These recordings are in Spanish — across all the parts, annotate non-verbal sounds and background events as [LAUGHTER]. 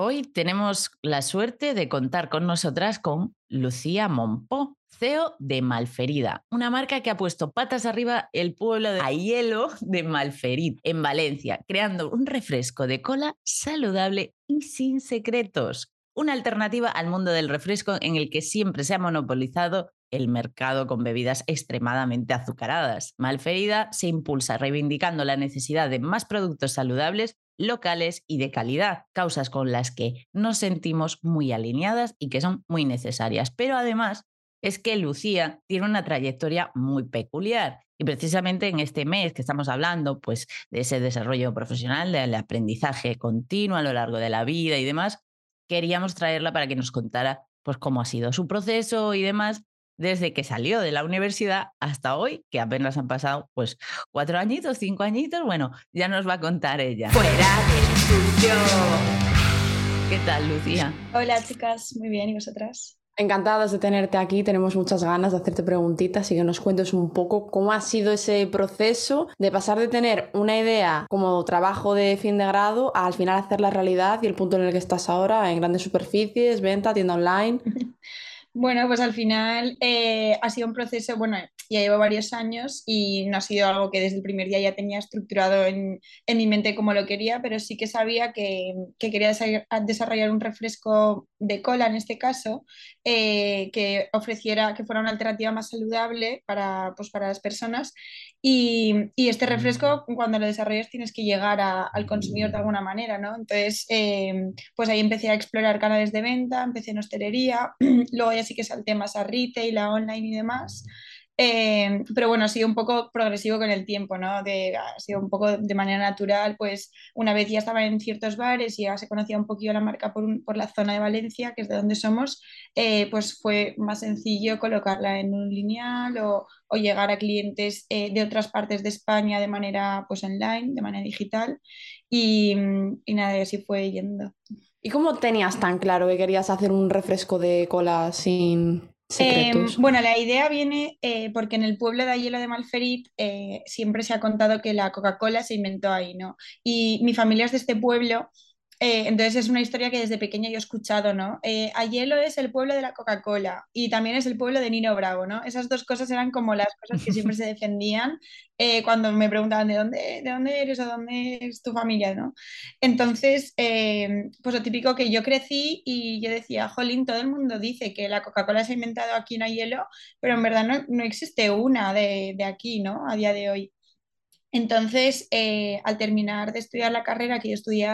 Hoy tenemos la suerte de contar con nosotras con Lucía Monpó, CEO de Malferida, una marca que ha puesto patas arriba el pueblo de Ayelo de Malferit, en Valencia, creando un refresco de cola saludable y sin secretos. Una alternativa al mundo del refresco en el que siempre se ha monopolizado el mercado con bebidas extremadamente azucaradas. Malferida se impulsa reivindicando la necesidad de más productos saludables locales y de calidad, causas con las que nos sentimos muy alineadas y que son muy necesarias. Pero además es que Lucía tiene una trayectoria muy peculiar y precisamente en este mes que estamos hablando pues de ese desarrollo profesional, del aprendizaje continuo a lo largo de la vida y demás, queríamos traerla para que nos contara pues cómo ha sido su proceso y demás desde que salió de la universidad hasta hoy, que apenas han pasado pues cuatro añitos, cinco añitos, bueno, ya nos va a contar ella. Fuera del estudio. ¿Qué tal, Lucía? Hola, chicas, muy bien, ¿y vosotras? Encantadas de tenerte aquí, tenemos muchas ganas de hacerte preguntitas y que nos cuentes un poco cómo ha sido ese proceso de pasar de tener una idea como trabajo de fin de grado a al final hacer la realidad y el punto en el que estás ahora en grandes superficies, venta, tienda online. [LAUGHS] Bueno, pues al final eh, ha sido un proceso, bueno, ya llevo varios años y no ha sido algo que desde el primer día ya tenía estructurado en, mi mente como lo quería, pero sí que sabía que, quería desarrollar un refresco de cola en este caso, eh, que ofreciera, que fuera una alternativa más saludable para, pues, para las personas. Y, este refresco, cuando lo desarrollas, tienes que llegar al consumidor de alguna manera, ¿no? Entonces, eh, pues ahí empecé a explorar canales de venta, empecé en hostelería, [CLEARS THROAT] luego ya sí que salté más a retail, a online y demás. Eh, pero bueno, ha sido un poco progresivo con el tiempo, ¿no? De, ha sido un poco de manera natural, pues una vez ya estaba en ciertos bares y ya se conocía un poquito la marca por, por la zona de Valencia, que es de donde somos, eh, pues fue más sencillo colocarla en un lineal o, o llegar a clientes eh, de otras partes de España de manera pues online, de manera digital y, y nada, así fue yendo. ¿Y cómo tenías tan claro que querías hacer un refresco de cola sin, Em, bueno, la idea viene eh, porque en el pueblo de Ayelo de Malferit eh, siempre se ha contado que la Coca-Cola se inventó ahí, ¿no? Y mi familia es de este pueblo eh, entonces es una historia que desde pequeña yo he escuchado, ¿no? Eh, Ayelo es el pueblo de la Coca-Cola y también es el pueblo de Nino Bravo, ¿no? Esas dos cosas eran como las cosas que siempre se [LAUGHS] defendían eh, cuando me preguntaban de dónde, de dónde eres o dónde es tu familia, ¿no? Entonces, pues lo típico que yo crecí y yo decía, jolín, todo el mundo dice que la Coca-Cola se ha inventado aquí en Ayelo, pero en verdad no, no existe una de, de aquí, ¿no? A día de hoy. Entonces, al terminar de estudiar la carrera que yo estudié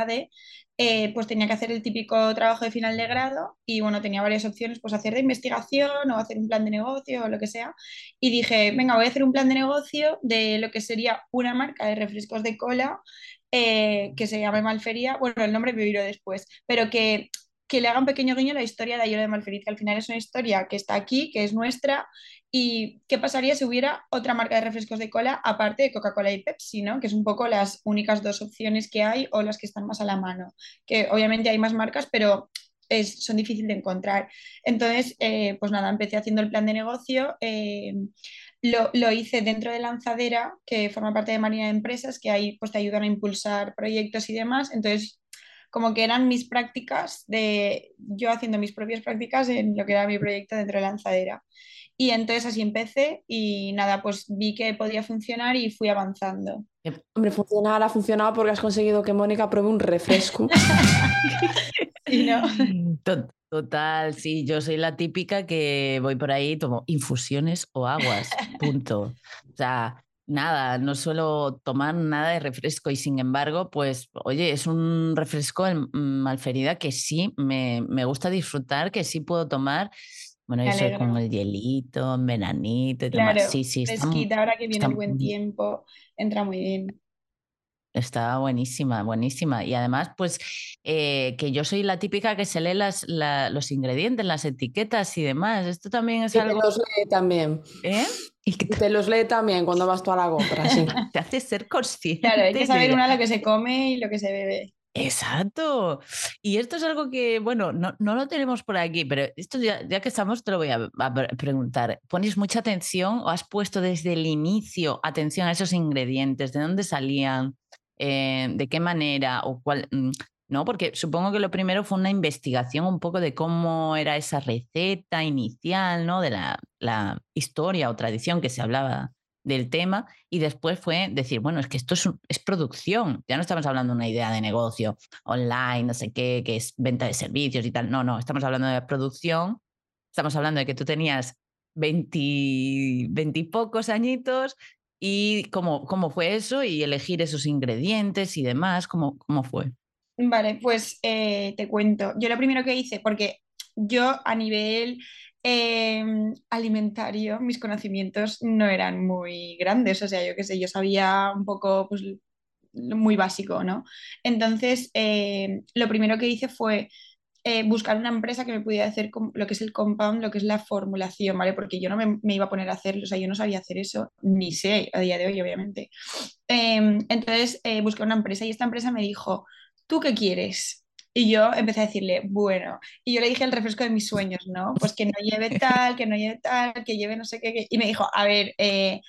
eh, pues tenía que hacer el típico trabajo de final de grado y bueno, tenía varias opciones, pues hacer de investigación o hacer un plan de negocio o lo que sea. Y dije, venga, voy a hacer un plan de negocio de lo que sería una marca de refrescos de cola eh, que se llama Malfería, bueno, el nombre me viro después, pero que que le haga un pequeño guiño a la historia de Ayuda de Malferit, que al final es una historia que está aquí, que es nuestra, y qué pasaría si hubiera otra marca de refrescos de cola aparte de Coca-Cola y Pepsi, ¿no? que es un poco las únicas dos opciones que hay o las que están más a la mano, que obviamente hay más marcas, pero es, son difíciles de encontrar. Entonces, eh, pues nada, empecé haciendo el plan de negocio. Eh, lo, lo, hice dentro de Lanzadera, que forma parte de Marina de Empresas, que ahí pues, te ayudan a impulsar proyectos y demás. Entonces, como que eran mis prácticas de yo haciendo mis propias prácticas en lo que era mi proyecto dentro de lanzadera. Y entonces así empecé y nada, pues vi que podía funcionar y fui avanzando. Hombre, funcionar ha funcionado porque has conseguido que Mónica pruebe un refresco. [LAUGHS] Total, sí, yo soy la típica que voy por ahí, tomo infusiones o aguas, punto. O sea, nada, no suelo tomar nada de refresco y sin embargo, pues, oye, es un refresco en Malferida que sí me, me gusta disfrutar, que sí puedo tomar. Bueno, eso con el hielito, en veranito y claro, Sí, sí, fresquita, ahora que viene el buen tiempo, entra muy bien. Está buenísima, buenísima. Y además, pues, eh, que yo soy la típica que se lee las, los ingredientes, las etiquetas y demás. Esto también es algo... Que los lee también. ¿Eh? Y que te los lee también cuando vas tú a la compra, sí. [LAUGHS] te hace ser consciente. Claro, hay que saber una lo que [LAUGHS] se come y lo que se bebe. Exacto. Y esto es algo que, bueno, no, no lo tenemos por aquí, pero esto ya, ya, que estamos te lo voy a, preguntar. ¿Pones mucha atención o has puesto desde el inicio atención a esos ingredientes? ¿De dónde salían? Eh, ¿De qué manera? ¿O cuál? Mm, ¿no? Porque supongo que lo primero fue una investigación un poco de cómo era esa receta inicial, ¿no? De la, la historia o tradición que se hablaba del tema y después fue decir, bueno, es que esto es, es, producción, ya no estamos hablando de una idea de negocio online, no sé qué, que es venta de servicios y tal, no, no, estamos hablando de producción, estamos hablando de que tú tenías 20, y pocos añitos y cómo, cómo fue eso y elegir esos ingredientes y demás, cómo, cómo fue. Vale, pues eh, te cuento. Yo lo primero que hice, porque yo a nivel Em, alimentario, mis conocimientos no eran muy grandes, o sea, yo qué sé, yo sabía un poco, pues, muy básico, ¿no? Entonces, em, lo primero que hice fue eh, buscar una empresa que me pudiera hacer lo que es el compound, lo que es la formulación, ¿vale? Porque yo no me, iba a poner a hacerlo, o sea, yo no sabía hacer eso, ni sé a día de hoy, obviamente. Em, entonces, eh, busqué una empresa y esta empresa me dijo, ¿tú qué quieres? Y yo empecé a decirle, bueno, y yo le dije el refresco de mis sueños, ¿no? Pues que no lleve [LAUGHS] tal, que no lleve tal, que lleve no sé qué. Y me dijo, a ver, eh,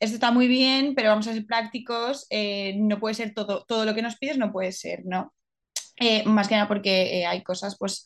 esto está muy bien, pero vamos a ser prácticos, eh, no puede ser todo, todo lo que nos pides, no puede ser, ¿no? Eh, más que nada porque hay cosas, pues,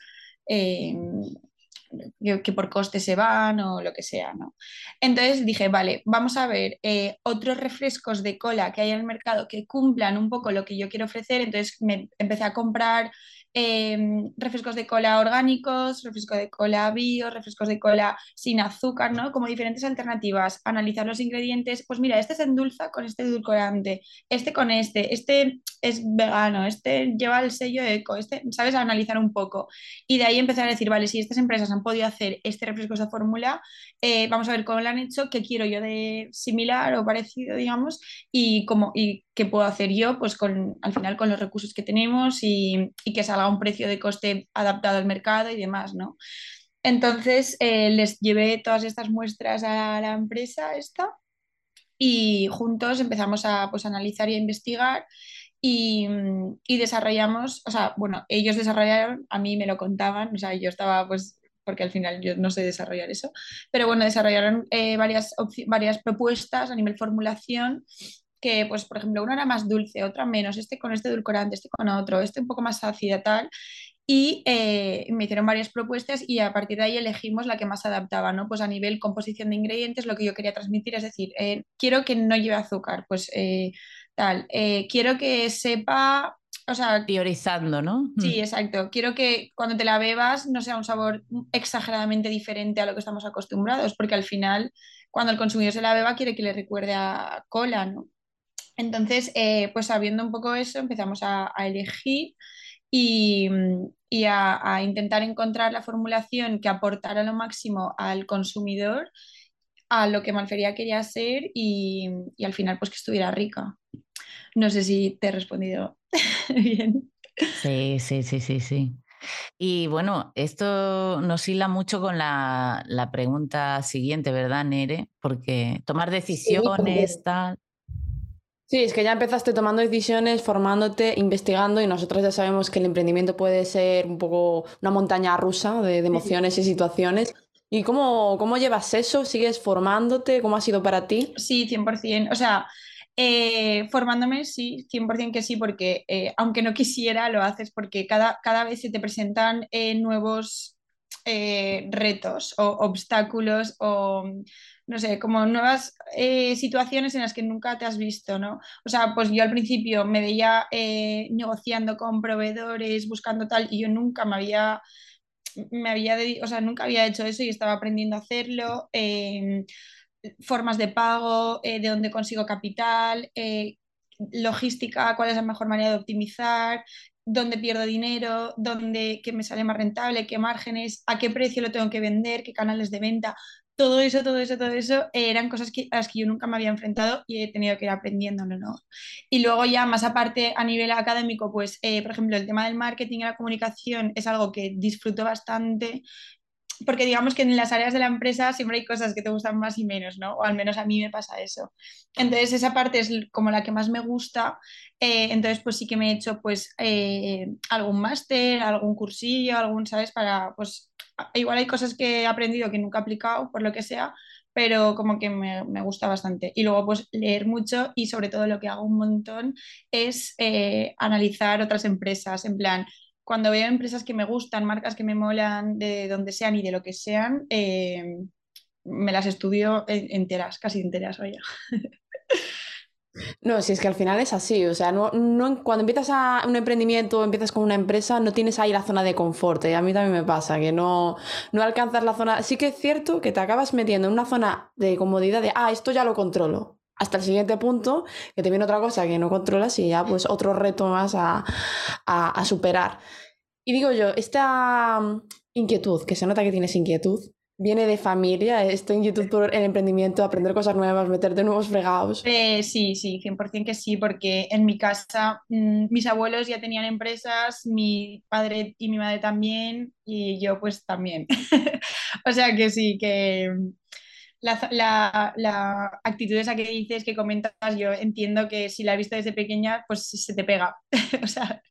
que, por coste se van o lo que sea, ¿no? Entonces dije, vale, vamos a ver otros refrescos de cola que hay en el mercado que cumplan un poco lo que yo quiero ofrecer, entonces me empecé a comprar Em, refrescos de cola orgánicos, refresco de cola bio, refrescos de cola sin azúcar, ¿no? Como diferentes alternativas, analizar los ingredientes, pues mira, este se endulza con este edulcorante, este con este, este es vegano, este lleva el sello eco, este, ¿sabes? analizar un poco. Y de ahí empezar a decir, vale, si estas empresas han podido hacer este refresco, esta fórmula, eh, vamos a ver cómo lo han hecho, qué quiero yo de similar o parecido, digamos, y, cómo, y qué puedo hacer yo, pues con, al final con los recursos que tenemos y, y que salga un precio de coste adaptado al mercado y demás, ¿no? Entonces eh, les llevé todas estas muestras a la empresa esta y juntos empezamos a pues, analizar y a investigar y, y, desarrollamos, o sea, bueno, ellos desarrollaron, a mí me lo contaban, o sea, yo estaba pues porque al final yo no sé desarrollar eso, pero bueno, desarrollaron eh, varias, varias propuestas a nivel formulación que, pues, por ejemplo, una era más dulce, otra menos, este con este edulcorante, este con otro, este un poco más ácida, tal. Y eh, me hicieron varias propuestas y a partir de ahí elegimos la que más adaptaba, ¿no? Pues a nivel composición de ingredientes, lo que yo quería transmitir, es decir, eh, quiero que no lleve azúcar, pues eh, tal, quiero que sepa o sea, priorizando, ¿no? Sí, mm. exacto. Quiero que cuando te la bebas no sea un sabor exageradamente diferente a lo que estamos acostumbrados, porque al final, cuando el consumidor se la beba, quiere que le recuerde a cola, ¿no? Entonces, eh, pues sabiendo un poco eso, empezamos a, elegir y, a, intentar encontrar la formulación que aportara lo máximo al consumidor, a lo que Malfería quería ser y, al final pues que estuviera rica. No sé si te he respondido [LAUGHS] bien. Sí, sí, sí, sí, sí. Y bueno, esto nos hila mucho con la, pregunta siguiente, ¿verdad, Nere? Porque tomar decisiones, tal. Sí, es que ya empezaste tomando decisiones, formándote, investigando y nosotros ya sabemos que el emprendimiento puede ser un poco una montaña rusa de, emociones y situaciones. ¿Y cómo, cómo, llevas eso? ¿Sigues formándote? ¿Cómo ha sido para ti? Sí, 100%. O sea, eh, formándome, sí, 100% que sí, porque eh, aunque no quisiera, lo haces porque cada, cada vez se te presentan eh, nuevos retos o obstáculos o no sé, como nuevas eh, situaciones en las que nunca te has visto, ¿no? O sea, pues yo al principio me veía eh, negociando con proveedores, buscando tal, y yo nunca me había, me había, o sea, nunca había hecho eso y estaba aprendiendo a hacerlo. Em, formas de pago, eh, de dónde consigo capital, logística, cuál es la mejor manera de optimizar, dónde pierdo dinero, dónde qué me sale más rentable, qué márgenes, a qué precio lo tengo que vender, qué canales de venta todo eso, todo eso, todo eso eh, eran cosas que, a las que yo nunca me había enfrentado y he tenido que ir aprendiéndolo, ¿no? Y luego ya más aparte a nivel académico, pues eh, por ejemplo el tema del marketing y la comunicación es algo que disfruto bastante porque digamos que en las áreas de la empresa siempre hay cosas que te gustan más y menos, ¿no? O al menos a mí me pasa eso. Entonces esa parte es como la que más me gusta, eh, entonces pues sí que me he hecho pues algún máster, algún cursillo, algún, ¿sabes? Para pues igual hay cosas que he aprendido que nunca he aplicado, por lo que sea, pero como que me, me, gusta bastante. Y luego pues leer mucho y sobre todo lo que hago un montón es eh, analizar otras empresas, en plan, cuando veo empresas que me gustan, marcas que me molan, de donde sean y de lo que sean, eh, me las estudio enteras, casi enteras, vaya. No, si es que al final es así, o sea, no, no, cuando empiezas a un emprendimiento, empiezas con una empresa, no tienes ahí la zona de confort, y a mí también me pasa, que no, no alcanzas la zona, sí que es cierto que te acabas metiendo en una zona de comodidad de, ah, esto ya lo controlo, hasta el siguiente punto, que te viene otra cosa que no controlas y ya pues otro reto más a, a, superar. Y digo yo, esta mm, inquietud, que se nota que tienes inquietud, viene de familia, en YouTube por el emprendimiento, aprender cosas nuevas, meterte nuevos fregados. Eh, sí, sí, 100% que sí, porque en mi casa mm, mis abuelos ya tenían empresas, mi padre y mi madre también, y yo pues también. [LAUGHS] o sea que sí, que la, la, la, actitud esa que dices, que comentas, yo entiendo que si la he visto desde pequeña, pues se te pega. [LAUGHS] o sea,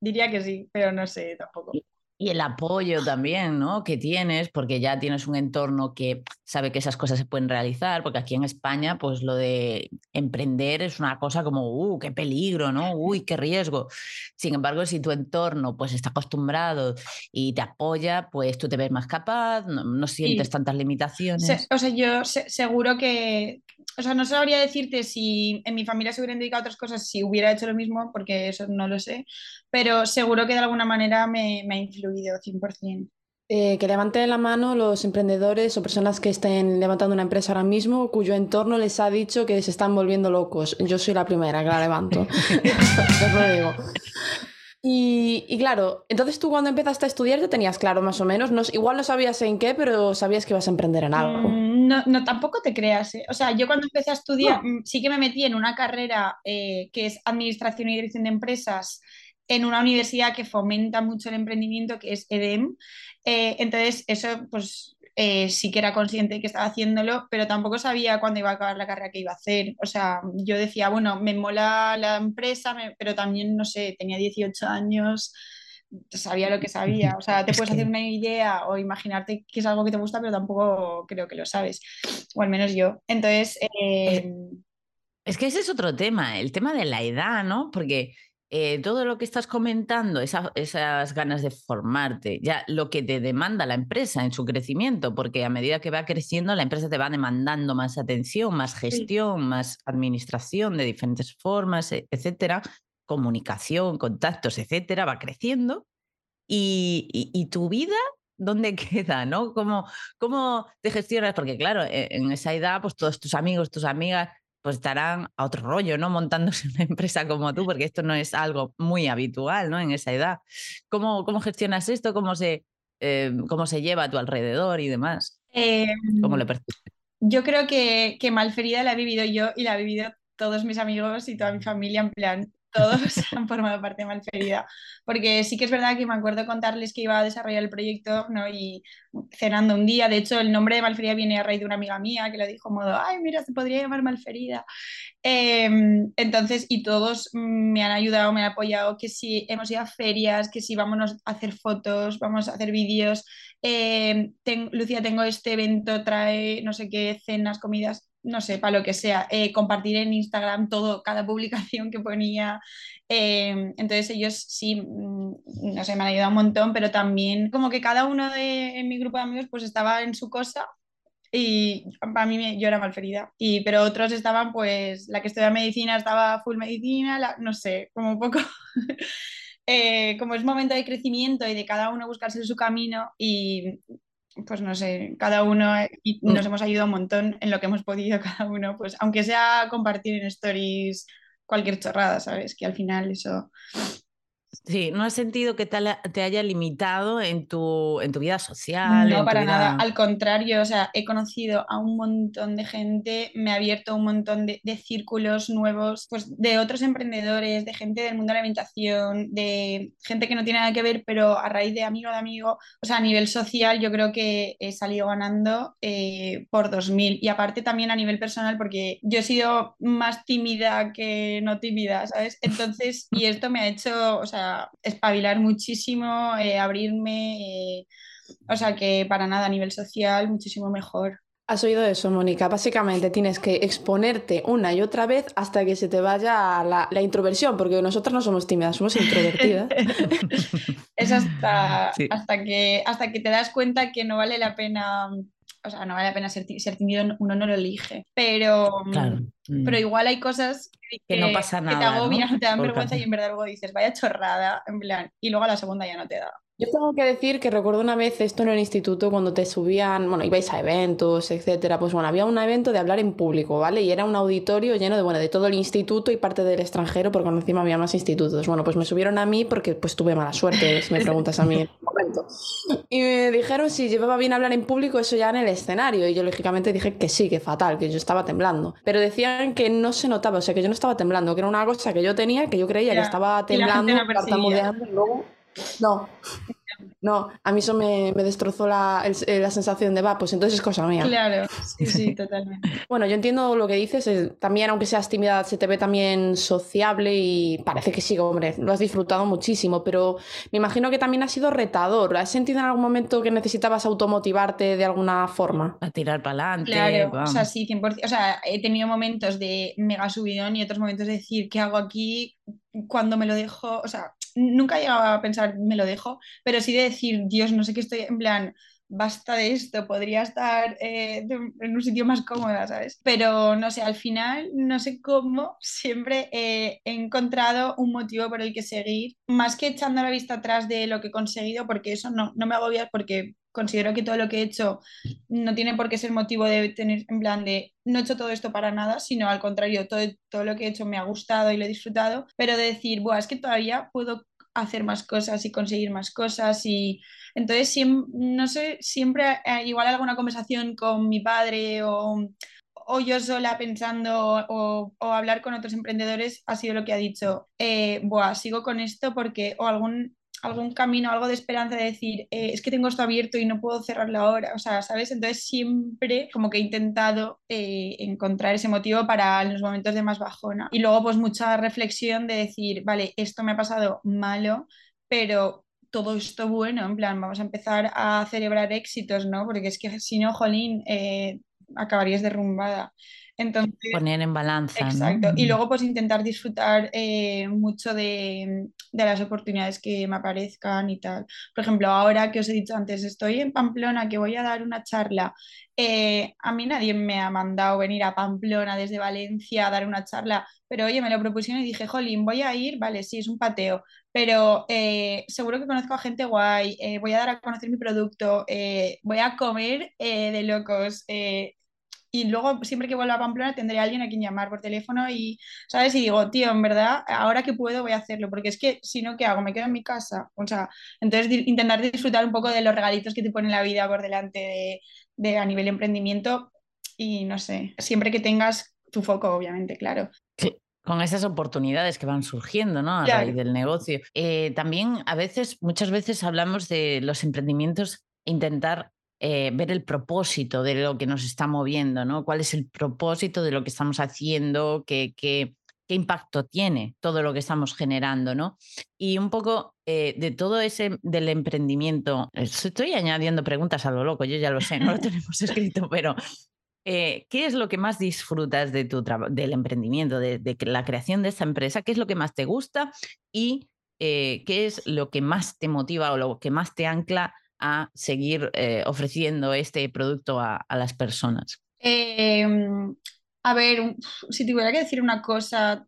diría que sí, pero no sé tampoco. Y el apoyo también, ¿no? Que tienes, porque ya tienes un entorno que sabe que esas cosas se pueden realizar, porque aquí en España, pues lo de emprender es una cosa como, uh, qué peligro, ¿no? Uy, qué riesgo. Sin embargo, si tu entorno pues está acostumbrado y te apoya, pues tú te ves más capaz, no, sientes tantas limitaciones. o sea, yo seguro que, o sea, no sabría decirte si en mi familia se hubieran dedicado a otras cosas, si hubiera hecho lo mismo, porque eso no lo sé, pero seguro que de alguna manera me, me ha influido 100%. Eh, que levanten la mano los emprendedores o personas que estén levantando una empresa ahora mismo cuyo entorno les ha dicho que se están volviendo locos. Yo soy la primera que la levanto. [LAUGHS] lo digo. Y, y, claro, entonces tú cuando empezaste a estudiar ya tenías claro más o menos, no, igual no sabías en qué, pero sabías que ibas a emprender en algo. Mm, no, no tampoco te creas. ¿eh? O sea, yo cuando empecé a estudiar mm, sí que me metí en una carrera eh, que es Administración y Dirección de Empresas en una universidad que fomenta mucho el emprendimiento, que es EDEM. Eh, entonces, eso pues eh, sí que era consciente de que estaba haciéndolo, pero tampoco sabía cuándo iba a acabar la carrera que iba a hacer. O sea, yo decía, bueno, me mola la empresa, pero también, no sé, tenía 18 años, sabía lo que sabía. O sea, te puedes hacer una idea o imaginarte que es algo que te gusta, pero tampoco creo que lo sabes, o al menos yo. Entonces... Eh, es que ese es otro tema, el tema de la edad, ¿no? Porque eh, todo lo que estás comentando, esas ganas de formarte, ya lo que te demanda la empresa en su crecimiento, porque a medida que va creciendo, la empresa te va demandando más atención, más gestión, más administración de diferentes formas, e, etcétera, comunicación, contactos, etcétera, va creciendo. Y, tu vida ¿dónde [LAUGHS] queda? ¿no? ¿Cómo, ¿Cómo te gestionas? Porque claro, e, en esa edad, pues todos tus amigos, tus amigas pues estarán a otro rollo, ¿no? Montándose [LAUGHS] una empresa como tú, porque esto no es algo muy habitual, ¿no? En esa edad. ¿Cómo, cómo gestionas esto? ¿Cómo se, eh, cómo se lleva a tu alrededor y demás? ¿Cómo lo em, percibes? Yo creo que, que Malferida la he vivido yo y la he vivido todos mis amigos y toda mi familia en plan, todos [LAUGHS] han formado parte de Malferida. Porque sí que es verdad que me acuerdo contarles que iba a desarrollar el proyecto, ¿no? Y cenando un día, de hecho, el nombre de Malferida viene a raíz de una amiga mía que lo dijo modo, ay, mira, se podría llamar Malferida. Em, entonces, y todos me han ayudado, me han apoyado, que si hemos ido a ferias, que si vámonos a hacer fotos, vamos a hacer vídeos. Em, Lucía, tengo este evento, trae no sé qué, cenas, comidas no sé, para lo que sea, eh, compartir en Instagram todo, cada publicación que ponía. Em, entonces ellos sí, mm, no sé, me han ayudado un montón, pero también como que cada uno de mi grupo de amigos pues estaba en su cosa y para mí yo era malferida. Y, pero otros estaban, pues, la que estudia medicina estaba full medicina, no sé, como un poco... [LAUGHS] Eh, como es momento de crecimiento y de cada uno buscarse su camino y pues no sé, cada uno eh, y mm. nos hemos ayudado un montón en lo que hemos podido [LAUGHS] cada uno, pues aunque sea compartir en stories cualquier chorrada, ¿sabes? Que al final eso Sí, ¿no has sentido que te haya limitado en tu, en tu vida social? No, para nada. Al contrario, o sea, he conocido a un montón de gente, me ha abierto un montón de, círculos nuevos, pues de otros emprendedores, de gente del mundo de la alimentación, de gente que no tiene nada que ver, pero a raíz de amigo de amigo, o sea, a nivel social yo creo que he salido ganando eh, por 2000 y aparte también a nivel personal porque yo he sido más tímida que no tímida, ¿sabes? [LAUGHS] Entonces, y esto me ha hecho, o sea, espabilar muchísimo, eh, abrirme, eh, o sea que para nada a nivel social muchísimo mejor. Has oído eso, Mónica. Básicamente tienes que exponerte una y otra vez hasta que se te vaya la, la introversión, porque nosotras no somos tímidas, somos introvertidas. [LAUGHS] es hasta, hasta, que, hasta que te das cuenta que no vale la pena o sea, no vale la pena ser, ser tímido, uno no lo elige, pero, mm, pero mm. igual hay cosas que, no pasa nada, que te agobian, te dan vergüenza y en verdad luego dices, vaya chorrada, en plan, y luego a la segunda ya no te da. Yo tengo que decir que recuerdo una vez esto en el instituto cuando te subían, bueno, ibais a eventos, etcétera, pues bueno, había un evento de hablar en público, ¿vale? Y era un auditorio lleno de, bueno, de todo el instituto y parte del extranjero, porque encima había más institutos. Bueno, pues me subieron a mí porque pues tuve mala suerte, si me preguntas a mí en momento. Y me dijeron si llevaba bien hablar en público eso ya en el escenario, y yo lógicamente dije que sí, que fatal, que yo estaba temblando. Pero decían que no se notaba, o sea, que yo no estaba temblando, que era una cosa que yo tenía, que yo creía que estaba temblando, tartamudeando, luego... No, no, a mí eso me, destrozó la, eh, la, sensación de va, pues entonces es cosa mía. Claro, sí, sí, [LAUGHS] totalmente. bueno, yo entiendo lo que dices, también aunque seas tímida, se te ve también sociable y parece que sí, hombre, lo has disfrutado muchísimo, pero me imagino que también ha sido retador. ¿Has sentido en algún momento que necesitabas automotivarte de alguna forma? A tirar para adelante. Claro, o sea, sí, 100%. O sea, he tenido momentos de mega subidón y otros momentos de decir, ¿qué hago aquí? Cuando me lo dejo, o sea, nunca he llegado a pensar, me lo dejo, pero sí de decir, Dios, no sé qué estoy, en plan, basta de esto, podría estar eh, en un sitio más cómoda, ¿sabes? Pero no sé, al final, no sé cómo, siempre he encontrado un motivo por el que seguir, más que echando la vista atrás de lo que he conseguido, porque eso no, no me agobia, porque considero que todo lo que he hecho no tiene por qué ser motivo de tener, en plan de, no he hecho todo esto para nada, sino al contrario, todo, todo lo que he hecho me ha gustado y lo he disfrutado, pero de decir, Buah, es que todavía puedo hacer más cosas y conseguir más cosas y entonces no sé, siempre igual alguna conversación con mi padre o, o yo sola pensando o, o, hablar con otros emprendedores ha sido lo que ha dicho, eh, sigo con esto porque o algún algún camino, algo de esperanza de decir, eh, es que tengo esto abierto y no puedo cerrarlo ahora, o sea, ¿sabes? Entonces siempre como que he intentado eh, encontrar ese motivo para los momentos de más bajona. Y luego pues mucha reflexión de decir, vale, esto me ha pasado malo, pero todo esto bueno, en plan, vamos a empezar a celebrar éxitos, ¿no? Porque es que si no, jolín, eh, acabarías derrumbada. Entonces, Poner en balanza. Exacto. Y luego pues intentar disfrutar eh, mucho de, las oportunidades que me aparezcan y tal. Por ejemplo, ahora que os he dicho antes, estoy en Pamplona, que voy a dar una charla. Eh, a mí nadie me ha mandado venir a Pamplona desde Valencia a dar una charla, pero oye, me lo propusieron y dije, jolín, voy a ir, vale, sí, es un pateo, pero eh, seguro que conozco a gente guay, voy a dar a conocer mi producto, voy a comer de locos y luego siempre que vuelva a Pamplona tendré a alguien a quien llamar por teléfono y, ¿sabes? Y digo, tío, en verdad, ahora que puedo voy a hacerlo, porque es que si no, ¿qué hago? Me quedo en mi casa. O sea, entonces intentar disfrutar un poco de los regalitos que te pone la vida por delante de, a nivel de emprendimiento y no sé, siempre que tengas tu foco, obviamente, claro. con esas oportunidades que van surgiendo, ¿no? A raíz del negocio. Eh, también a veces, muchas veces hablamos de los emprendimientos, intentar eh, ver el propósito de lo que nos está moviendo, ¿no? ¿Cuál es el propósito de lo que estamos haciendo? ¿Qué, impacto tiene todo lo que estamos generando, ¿no? Y un poco eh, de todo ese del emprendimiento, estoy añadiendo preguntas a lo loco, yo ya lo sé, no lo [LAUGHS] tenemos escrito, pero eh, ¿qué es lo que más disfrutas de tu del emprendimiento, de, la creación de esta empresa? ¿Qué es lo que más te gusta? Y qué es lo que más te motiva o lo que más te ancla a seguir eh, ofreciendo este producto a, las personas? Em, a ver, si tuviera que decir una cosa,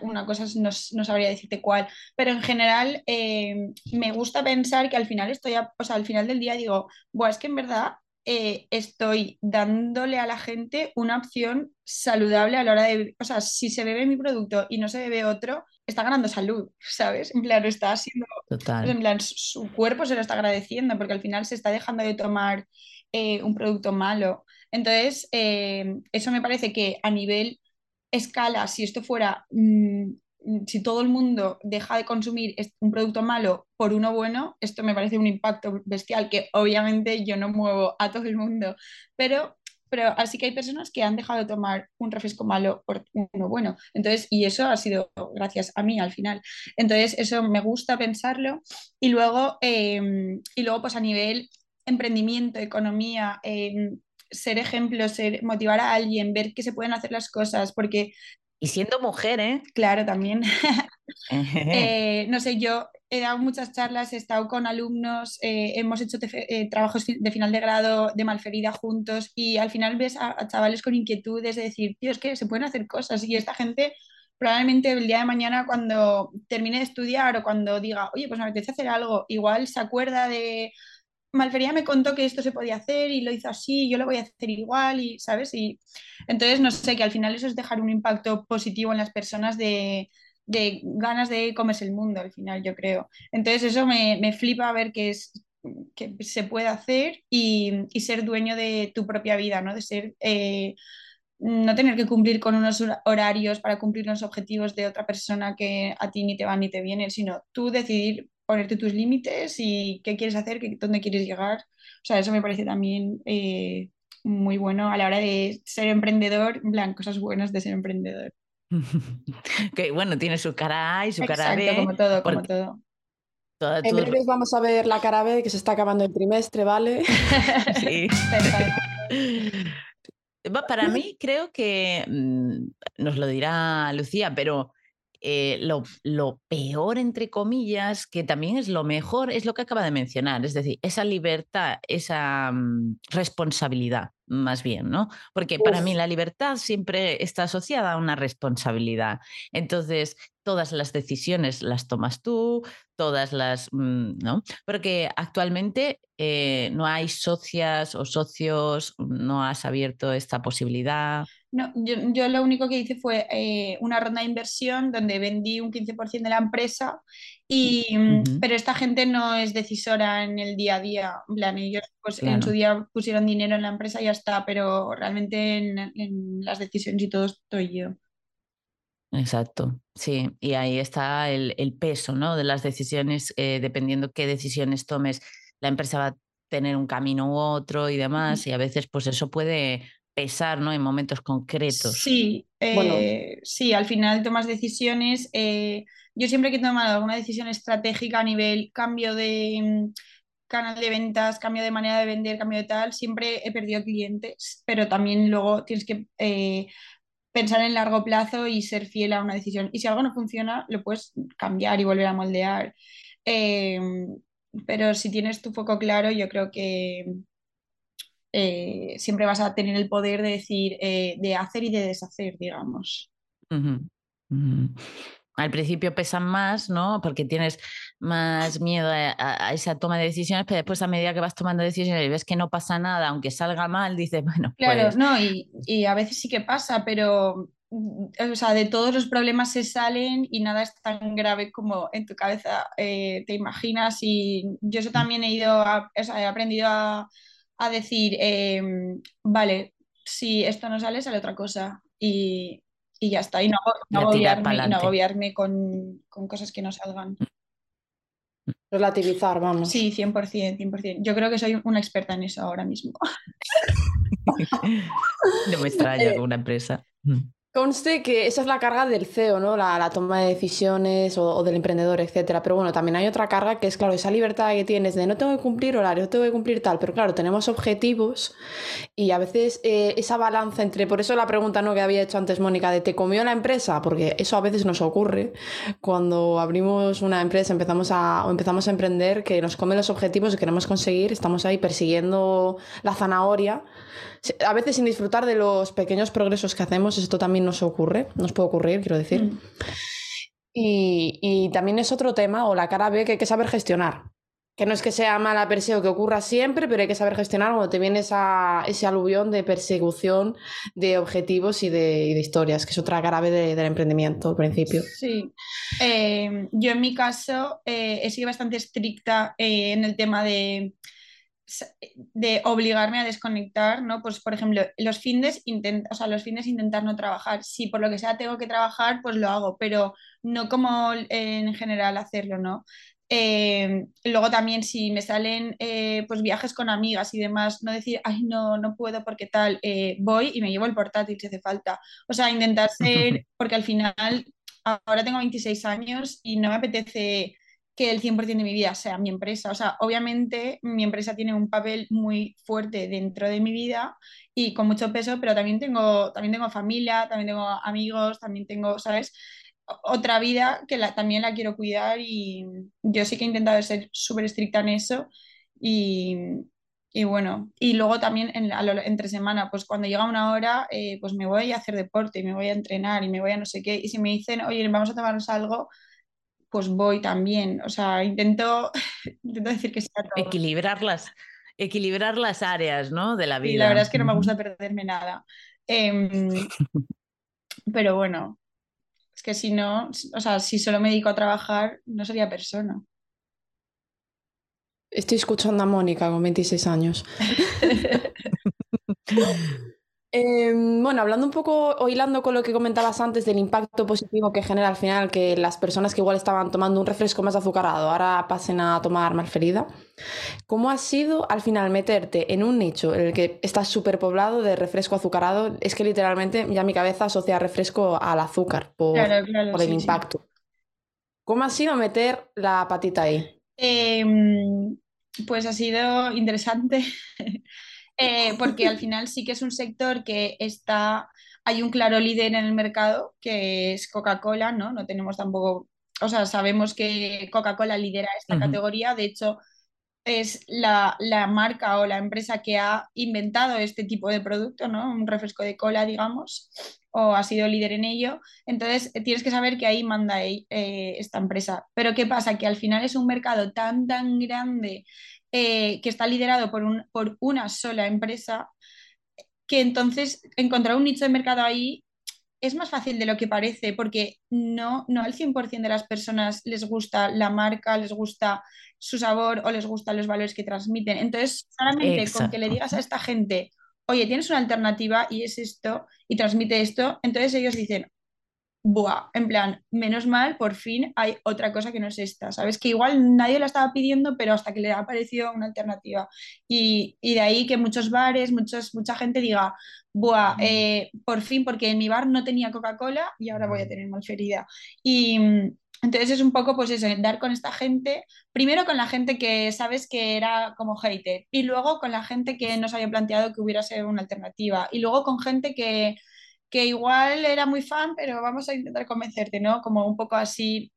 una cosa no, sabría decirte cuál, pero en general em, me gusta pensar que al final estoy, o sea, al final del día digo, bueno, es que en verdad eh, estoy dándole a la gente una opción saludable a la hora de, o sea, si se bebe mi producto y no se bebe otro, está ganando salud, ¿sabes? En plan, está haciendo, Total. en plan, su cuerpo se lo está agradeciendo porque al final se está dejando de tomar eh, un producto malo. Entonces, eh, eso me parece que a nivel escala, si esto fuera mm, si todo el mundo deja de consumir un producto malo por uno bueno, esto me parece un impacto bestial que obviamente yo no muevo a todo el mundo, pero, pero así que hay personas que han dejado de tomar un refresco malo por uno bueno. Entonces, y eso ha sido gracias a mí al final. Entonces, eso me gusta pensarlo. Y luego, em, y luego pues a nivel emprendimiento, economía, em, ser ejemplo, ser, motivar a alguien, ver que se pueden hacer las cosas, porque... Y siendo mujer, ¿eh? Claro, también. [LAUGHS] [LAUGHS] Eh, no sé, yo he dado muchas charlas, he estado con alumnos, eh, hemos hecho eh, trabajos de final de grado de malferida juntos y al final ves a, a, chavales con inquietudes de decir, tío, es que se pueden hacer cosas y esta gente probablemente el día de mañana cuando termine de estudiar o cuando diga, oye, pues me apetece hacer algo, igual se acuerda de, Malfería me contó que esto se podía hacer y lo hizo así, yo lo voy a hacer igual y, ¿sabes? Y entonces, no sé, que al final eso es dejar un impacto positivo en las personas de, de ganas de comerse el mundo, al final, yo creo. Entonces, eso me, me flipa ver que, es, que se puede hacer y, y, ser dueño de tu propia vida, ¿no? De ser... Eh, no tener que cumplir con unos horarios para cumplir los objetivos de otra persona que a ti ni te van ni te vienen, sino tú decidir ponerte tus límites y qué quieres hacer, qué, dónde quieres llegar. O sea, eso me parece también eh, muy bueno a la hora de ser emprendedor, en cosas buenas de ser emprendedor. [LAUGHS] que bueno, tiene su cara A y su cara B. como todo, como todo. En vamos a ver la cara B que se está acabando el trimestre, ¿vale? [LAUGHS] sí. [LAUGHS] Para mí creo que mm, nos lo dirá Lucía, pero eh, lo, lo, peor, entre comillas, que también es lo mejor, es lo que acaba de mencionar, es decir, esa libertad, esa mm, responsabilidad, más bien, ¿no? Porque para mí la libertad siempre está asociada a una responsabilidad. Entonces, todas las decisiones las tomas tú, todas las, mm, ¿no? Porque actualmente eh, no hay socias o socios, no has abierto esta posibilidad. No, yo, lo único que hice fue eh, una ronda de inversión donde vendí un 15% de la empresa, y, pero esta gente no es decisora en el día a día. En plan, ellos pues, en su día pusieron dinero en la empresa y ya está, pero realmente en, las decisiones y todo estoy yo. Exacto, sí, y ahí está el, peso ¿no? de las decisiones, eh, dependiendo qué decisiones tomes, la empresa va a tener un camino u otro y demás, y a veces pues eso puede pesar ¿no? en momentos concretos. Sí, eh, sí, al final tomas decisiones. Eh, yo siempre que he tomado alguna decisión estratégica a nivel cambio de mm, canal de ventas, cambio de manera de vender, cambio de tal, siempre he perdido clientes, pero también luego tienes que eh, pensar en largo plazo y ser fiel a una decisión. Y si algo no funciona, lo puedes cambiar y volver a moldear. pero si tienes tu foco claro, yo creo que, eh, siempre vas a tener el poder de decir, eh, de hacer y de deshacer, digamos. Al principio pesan más, ¿no? Porque tienes más miedo a, esa toma de decisiones, pero después a medida que vas tomando decisiones y ves que no pasa nada, aunque salga mal, dices, bueno. Claro, pues no, y, y, a veces sí que pasa, pero mm, o sea, de todos los problemas se salen y nada es tan grave como en tu cabeza eh, te imaginas. Y yo eso mm. también he ido, a, o sea, he aprendido a a decir, em, vale, si esto no sale, sale otra cosa. Y, ya está. Y no, agobiarme, con, cosas que no salgan. Relativizar, vamos. Sí, 100%, 100%. Yo creo que soy una experta en eso ahora mismo. [LAUGHS] no me extraña con una empresa. Conste que esa es la carga del CEO, ¿no? La, toma de decisiones o, del emprendedor, etcétera. Pero bueno, también hay otra carga que es, claro, esa libertad que tienes de no tengo que cumplir horario, no tengo que cumplir tal. Pero claro, tenemos objetivos y a veces eh, esa balanza entre. Por eso la pregunta ¿no? que había hecho antes Mónica de ¿te comió la empresa? Porque eso a veces nos ocurre cuando abrimos una empresa, empezamos a, o empezamos a emprender, que nos comen los objetivos que queremos conseguir, estamos ahí persiguiendo la zanahoria a veces sin disfrutar de los pequeños progresos que hacemos, esto también nos ocurre, nos puede ocurrir, quiero decir. Mm. Y, también es otro tema, o la cara B, que hay que saber gestionar. Que no es que sea mala perseo que ocurra siempre, pero hay que saber gestionar cuando te viene ese aluvión de persecución de objetivos y de, historias, que es otra cara B del emprendimiento al principio. Sí. Eh, yo en mi caso eh, he sido bastante estricta eh, en el tema de de obligarme a desconectar, ¿no? Pues, por ejemplo, los fines, o sea, los fines intentar no trabajar. Si por lo que sea tengo que trabajar, pues lo hago, pero no como en general hacerlo, ¿no? Eh, luego también si me salen eh, pues viajes con amigas y demás, no decir, ay, no, no puedo porque tal, eh, voy y me llevo el portátil si hace falta. O sea, intentar [LAUGHS] ser, porque al final, ahora tengo 26 años y no me apetece que el 100% de mi vida sea mi empresa. O sea, obviamente mi empresa tiene un papel muy fuerte dentro de mi vida y con mucho peso, pero también tengo, también tengo familia, también tengo amigos, también tengo, ¿sabes? Otra vida que la, también la quiero cuidar y yo sí que he intentado ser súper estricta en eso y, y, bueno, y luego también en, entre semana, pues cuando llega una hora, eh, pues me voy a hacer deporte, y me voy a entrenar y me voy a no sé qué. Y si me dicen, oye, vamos a tomarnos algo, pues voy también. O sea, intento, [LAUGHS] intento decir que sea todo. Equilibrarlas, equilibrar las áreas, ¿no? De la vida. Y la verdad es que no me gusta perderme nada. Em, pero bueno, es que si no, o sea, si solo me dedico a trabajar, no sería persona. Estoy escuchando a Mónica con 26 años. [LAUGHS] [LAUGHS] Em, bueno, hablando un poco o hilando con lo que comentabas antes del impacto positivo que genera al final que las personas que igual estaban tomando un refresco más azucarado ahora pasen a tomar malferida, ¿cómo ha sido al final meterte en un nicho en el que está súper poblado de refresco azucarado? Es que literalmente ya mi cabeza asocia refresco al azúcar por, el impacto. ¿Cómo ha sido meter la patita ahí? Em, pues ha sido interesante. [LAUGHS] Eh, porque al final sí que es un sector que está, hay un claro líder en el mercado que es Coca-Cola, ¿no? No tenemos tampoco, o sea, sabemos que Coca-Cola lidera esta categoría, de hecho es la, marca o la empresa que ha inventado este tipo de producto, ¿no? Un refresco de cola, digamos, o ha sido líder en ello. Entonces, tienes que saber que ahí manda eh, esta empresa. Pero ¿qué pasa? Que al final es un mercado tan, tan grande eh, que está liderado por, un, por una sola empresa, que entonces encontrar un nicho de mercado ahí es más fácil de lo que parece, porque no, no al 100% de las personas les gusta la marca, les gusta su sabor o les gustan los valores que transmiten. Entonces, solamente con que le digas a esta gente, oye, tienes una alternativa y es esto, y transmite esto, entonces ellos dicen, buah, en plan, menos mal, por fin hay otra cosa que no es esta, ¿sabes? Que igual nadie la estaba pidiendo, pero hasta que le ha aparecido una alternativa. Y, de ahí que muchos bares, muchos, mucha gente diga, buah, eh, por fin, porque en mi bar no tenía Coca-Cola y ahora voy a tener malferida. Y entonces es un poco, pues eso, dar con esta gente, primero con la gente que sabes que era como hater, y luego con la gente que no se había planteado que hubiera sido una alternativa, y luego con gente que que igual era muy fan, pero vamos a intentar convencerte, ¿no? Como un poco así,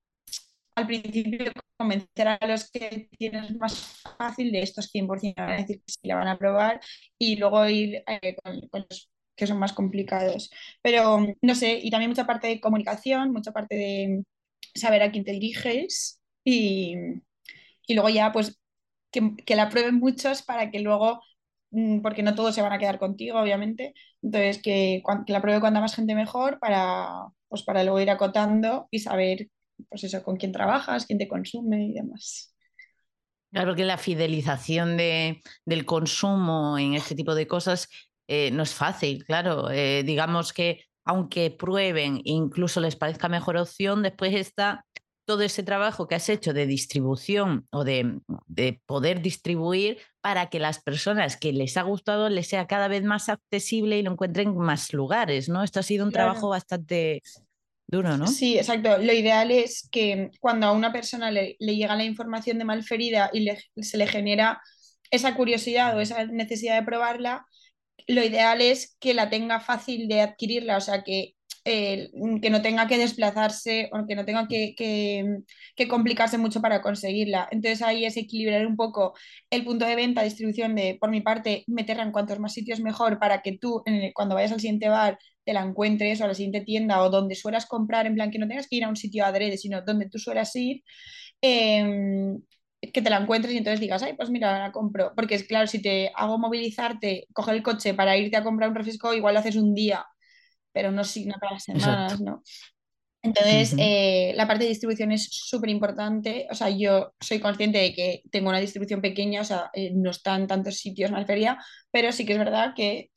al principio convencer a los que tienes más fácil de estos 100% van a decir que sí la van a probar y luego ir eh, con, los que son más complicados. Pero no sé, y también mucha parte de comunicación, mucha parte de saber a quién te diriges y, y luego ya pues que, que, la prueben muchos para que luego porque no todos se van a quedar contigo, obviamente. Entonces, que, la pruebe cuanta más gente mejor para, pues para luego ir acotando y saber, pues eso, con quién trabajas, quién te consume y demás. Claro que la fidelización de, del consumo en este tipo de cosas eh, no es fácil, claro. Eh, digamos que aunque prueben, incluso les parezca mejor opción, después está todo ese trabajo que has hecho de distribución o de, poder distribuir para que las personas que les ha gustado les sea cada vez más accesible y lo encuentren en más lugares, ¿no? Esto ha sido un trabajo bastante duro, ¿no? Sí, exacto. Lo ideal es que cuando a una persona le, llega la información de malferida y se le genera esa curiosidad o esa necesidad de probarla, lo ideal es que la tenga fácil de adquirirla, o sea, que que no tenga que desplazarse o que no tenga que, complicarse mucho para conseguirla. Entonces ahí es equilibrar un poco el punto de venta, distribución de, por mi parte, meterla en cuantos más sitios mejor para que tú cuando vayas al siguiente bar te la encuentres o a la siguiente tienda o donde suelas comprar, en plan que no tengas que ir a un sitio adrede, sino donde tú suelas ir. Em, que te la encuentres y entonces digas, ay, pues mira, la compro. Porque es claro, si te hago movilizarte, coger el coche para irte a comprar un refresco, igual lo haces un día pero no, no para las semanas, ¿no? Entonces, eh, la parte de distribución es súper importante. O sea, yo soy consciente de que tengo una distribución pequeña, o sea, eh, no está en tantos sitios Malferia, pero sí que es verdad que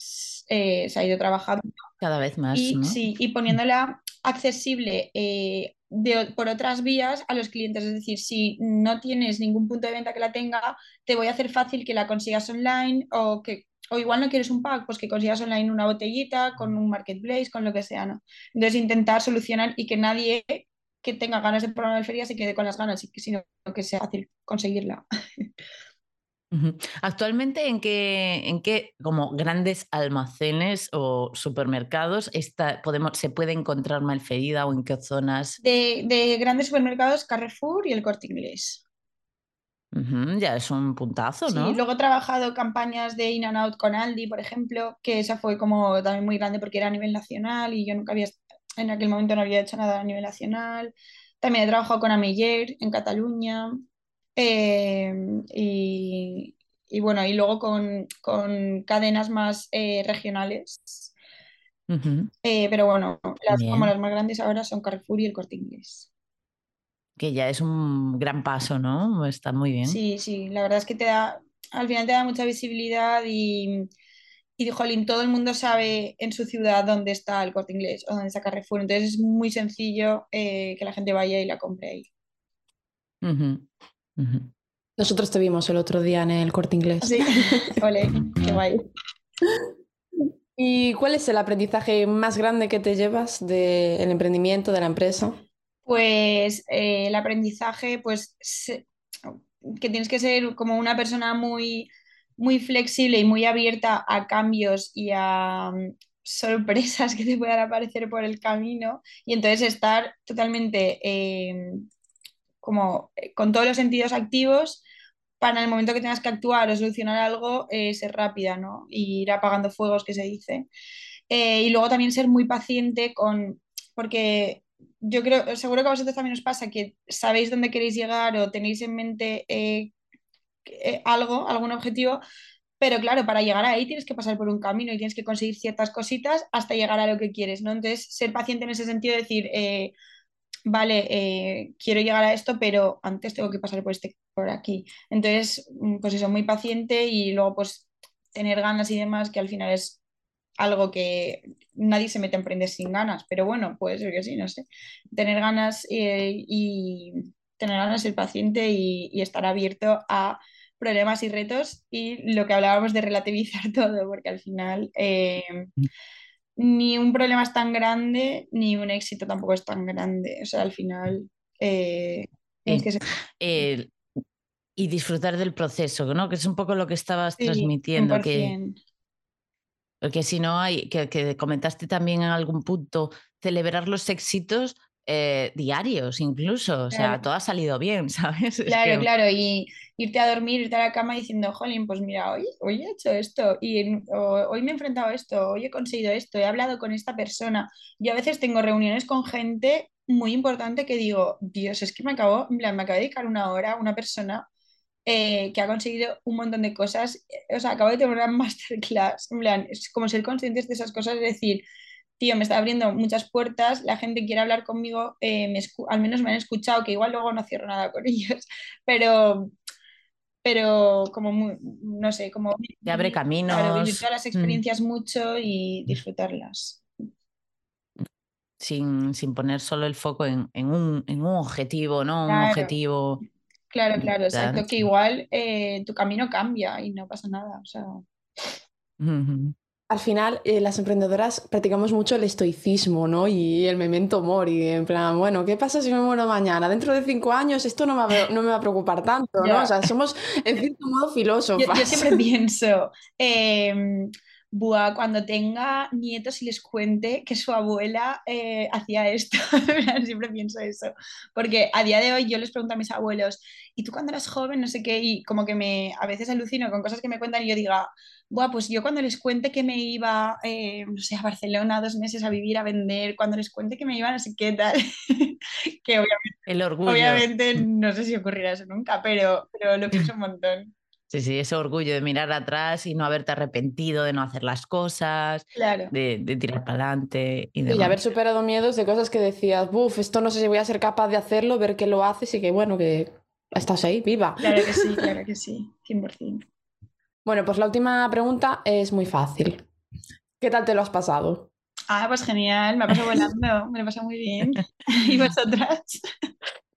eh, se ha ido trabajando. Cada vez más. Y, ¿no? Sí, y poniéndola accesible por otras vías a los clientes. Es decir, si no tienes ningún punto de venta que la tenga, te voy a hacer fácil que la consigas online o que o igual no quieres un pack, pues que consigas online una botellita con un marketplace, con lo que sea, ¿no? Entonces intentar solucionar y que nadie que tenga ganas de probar Malferida se quede con las ganas, sino que sea fácil conseguirla. Actualmente, ¿en qué, ¿en qué como grandes almacenes o supermercados está, podemos, se puede encontrar malferida o en qué zonas? De, de grandes supermercados, Carrefour y el Corte Inglés. Ya es un puntazo, ¿no? Sí, luego he trabajado campañas de In and Out con Aldi, por ejemplo, que esa fue como también muy grande porque era a nivel nacional y yo nunca había, en aquel momento no había hecho nada a nivel nacional. También he trabajado con Ameller en Cataluña. Em, y, bueno, y luego con, cadenas más eh, regionales. Eh, pero bueno, las, como las más grandes ahora son Carrefour y el Corte Inglés. Que ya es un gran paso, ¿no? Está muy bien. Sí, sí, la verdad es que te da, al final te da mucha visibilidad y, y jolín, todo el mundo sabe en su ciudad dónde está el Corte Inglés o dónde está Carrefour. Entonces es muy sencillo eh, que la gente vaya y la compre ahí. Nosotros te vimos el otro día en el corte inglés. Sí, [LAUGHS] ole, qué guay. ¿Y cuál es el aprendizaje más grande que te llevas del emprendimiento, de la empresa? Pues eh, el aprendizaje, pues que tienes que ser como una persona muy, muy flexible y muy abierta a cambios y a mm, sorpresas que te puedan aparecer por el camino y entonces estar totalmente eh, como eh, con todos los sentidos activos para el momento que tengas que actuar o solucionar algo, ser rápida, ¿no? Y ir apagando fuegos, que se dice. Y luego también ser muy paciente con, porque yo creo, seguro que a vosotros también os pasa que sabéis dónde queréis llegar o tenéis en mente algo, algún objetivo, pero claro, para llegar ahí tienes que pasar por un camino y tienes que conseguir ciertas cositas hasta llegar a lo que quieres, ¿no? Entonces, ser paciente en ese sentido, decir, vale, eh, quiero llegar a esto, pero antes tengo que pasar por, este, por aquí. Entonces, mm, pues eso, muy paciente y luego pues tener ganas y demás, que al final es algo que nadie se mete a emprender sin ganas, pero bueno, puede ser que sí, no sé. Tener ganas eh, y tener ganas, ser paciente y, estar abierto a problemas y retos y lo que hablábamos de relativizar [LAUGHS] todo, porque al final eh, mm ni un problema es tan grande, ni un éxito tampoco es tan grande. O sea, al final eh, y disfrutar del proceso, ¿no? Que es un poco lo que estabas transmitiendo. Que, porque si no hay, que, que, comentaste también en algún punto, celebrar los éxitos eh, diarios incluso, o sea, todo ha salido bien, [LAUGHS] ¿sabes? Claro, claro, y irte a dormir, irte a la cama diciendo, jolín, pues mira, hoy, hoy he hecho esto, y hoy me he enfrentado a esto, hoy he conseguido esto, he hablado con esta persona. Yo a veces tengo reuniones con gente muy importante que digo, Dios, es que me acabo, me acabo de dedicar una hora a una persona eh, que ha conseguido un montón de cosas, o sea, acabo de tener una [LAUGHS] masterclass, en plan, es como ser conscientes de esas cosas, es decir, tío, me está abriendo muchas puertas, la gente quiere hablar conmigo, eh, al menos me han escuchado, que igual luego no cierro nada con [LAUGHS] ellos, pero, pero como, no sé, como... Te abre caminos. vivir todas las mm. experiencias mucho y disfrutarlas. Sin, poner solo el foco en, un, objetivo, ¿no? Un objetivo... Claro, claro, exacto, que igual eh, tu camino cambia y no pasa nada, o sea al final eh, las emprendedoras practicamos mucho el estoicismo, ¿no? Y el memento mori, en plan, bueno, ¿qué pasa si me muero mañana? Dentro de cinco años esto no me va, no me va a preocupar tanto, ¿no? O sea, somos en cierto modo filósofas. Yo, siempre [LAUGHS] pienso, eh, Buah, cuando tenga nietos y les cuente que su abuela eh, hacía esto, [LAUGHS] siempre pienso eso, porque a día de hoy yo les pregunto a mis abuelos, ¿y tú cuando eras joven, no sé qué? Y como que me, a veces alucino con cosas que me cuentan y yo diga, Buah, pues yo cuando les cuente que me iba, eh, no sé, a Barcelona dos meses a vivir, a vender, cuando les cuente que me iba, no sé qué tal, [LAUGHS] que obviamente, El orgullo. obviamente no sé si ocurrirá eso nunca, pero, pero lo pienso un montón. Sí, sí, ese orgullo de mirar atrás y no haberte arrepentido de no hacer las cosas, de, tirar para adelante y, y haber superado miedos de cosas que decías, buf, esto no sé si voy a ser capaz de hacerlo, ver que lo haces y que bueno, que estás ahí, viva. Claro que sí, [LAUGHS] claro que sí, 100%. Bueno, pues la última pregunta es muy fácil. ¿Qué tal te lo has pasado? Ah, pues genial, me ha pasado volando, me lo he pasado muy bien. [LAUGHS] [LAUGHS] ¿Y vosotras?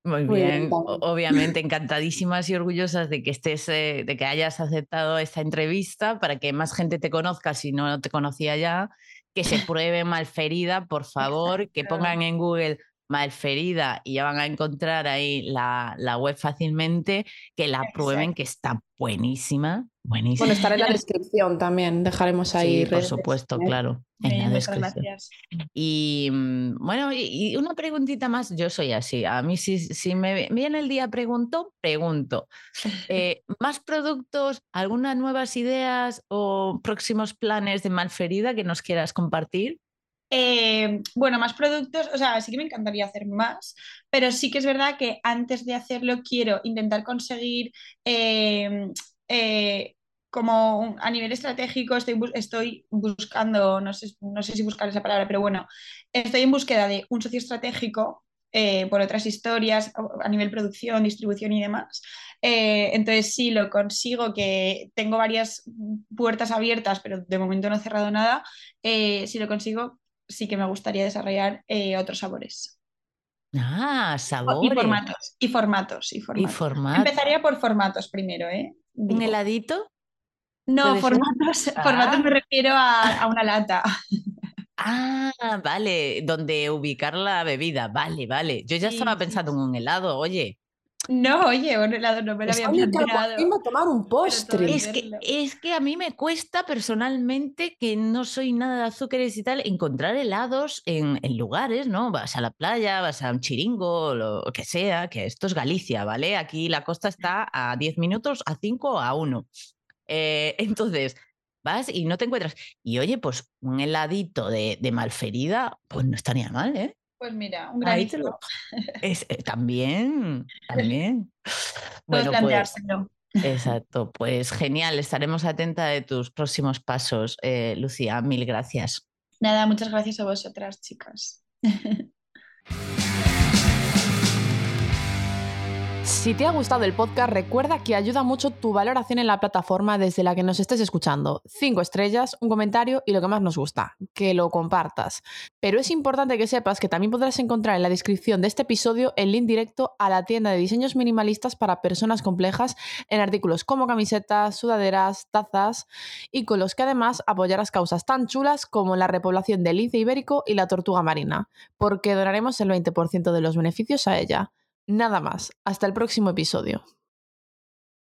Muy, bien, obviamente [LAUGHS] encantadísimas y orgullosas de que estés, eh, de que hayas aceptado esta entrevista para que más gente te conozca si no te conocía ya, que se [LAUGHS] pruebe malferida, por favor, que pongan en Google Malferida y ya van a encontrar ahí la, la web fácilmente, que la prueben, que está buenísima. Buenísima. Bueno, estará en la [LAUGHS] descripción también, dejaremos ahí. Sí, por supuesto, claro. En la muchas descripción. gracias. Y mm, bueno, y, y una preguntita más, yo soy así, a mí si, si me viene el día pregunto, pregunto. [LAUGHS] Eh, ¿Más productos, algunas nuevas ideas o próximos planes de Malferida que nos quieras compartir? Eh, bueno, más productos, o sea, sí que me encantaría hacer más, pero sí que es verdad que antes de hacerlo quiero intentar conseguir eh, eh, como a nivel estratégico estoy, estoy buscando, no sé, no sé si buscar esa palabra, pero bueno, estoy en búsqueda de un socio estratégico eh, por otras historias a nivel producción, distribución y demás. Eh, entonces, si lo consigo, que tengo varias puertas abiertas, pero de momento no he cerrado nada, eh, si lo consigo, sí que me gustaría desarrollar otros sabores. Ah, Y sabores formatos, y formatos, y y formatos. formatos. Empezaría por formatos primero, ¿eh? ¿Un heladito? No, formatos, [LAUGHS] formatos Ah. me refiero a, a una lata. Ah, vale, donde ubicar la bebida. Vale, vale. Yo ya Sí, estaba sí, pensando en un helado, oye. No, oye, un helado no me lo había planteado. a tomar un postre. Es que, es que a mí me cuesta personalmente, que no soy nada de azúcares y tal, encontrar helados en, en lugares, ¿no? Vas a la playa, vas a un chiringo, lo que sea, que esto es Galicia, ¿vale? Aquí la costa está a 10 minutos, a 5, a 1. [LAUGHS] entonces, vas y no te encuentras. Y oye, pues un heladito de, de malferida, pues no estaría mal, ¿eh? Pues mira, un granito. lo- [LAUGHS] es, eh, también, también. [LAUGHS] Bueno, pues exacto, pues genial, estaremos atentas de tus próximos pasos, eh, Lucía, mil gracias. Nada, muchas gracias a vosotras, chicas. [LAUGHS] Si te ha gustado el podcast, recuerda que ayuda mucho tu valoración en la plataforma desde la que nos estés escuchando. Cinco estrellas, un comentario y lo que más nos gusta, que lo compartas. Pero es importante que sepas que también podrás encontrar en la descripción de este episodio el link directo a la tienda de diseños minimalistas para personas complejas en artículos como camisetas, sudaderas, tazas y con los que además apoyarás causas tan chulas como la repoblación del lince ibérico y la tortuga marina, porque donaremos el 20% de los beneficios a ella. Nada más. Hasta el próximo episodio.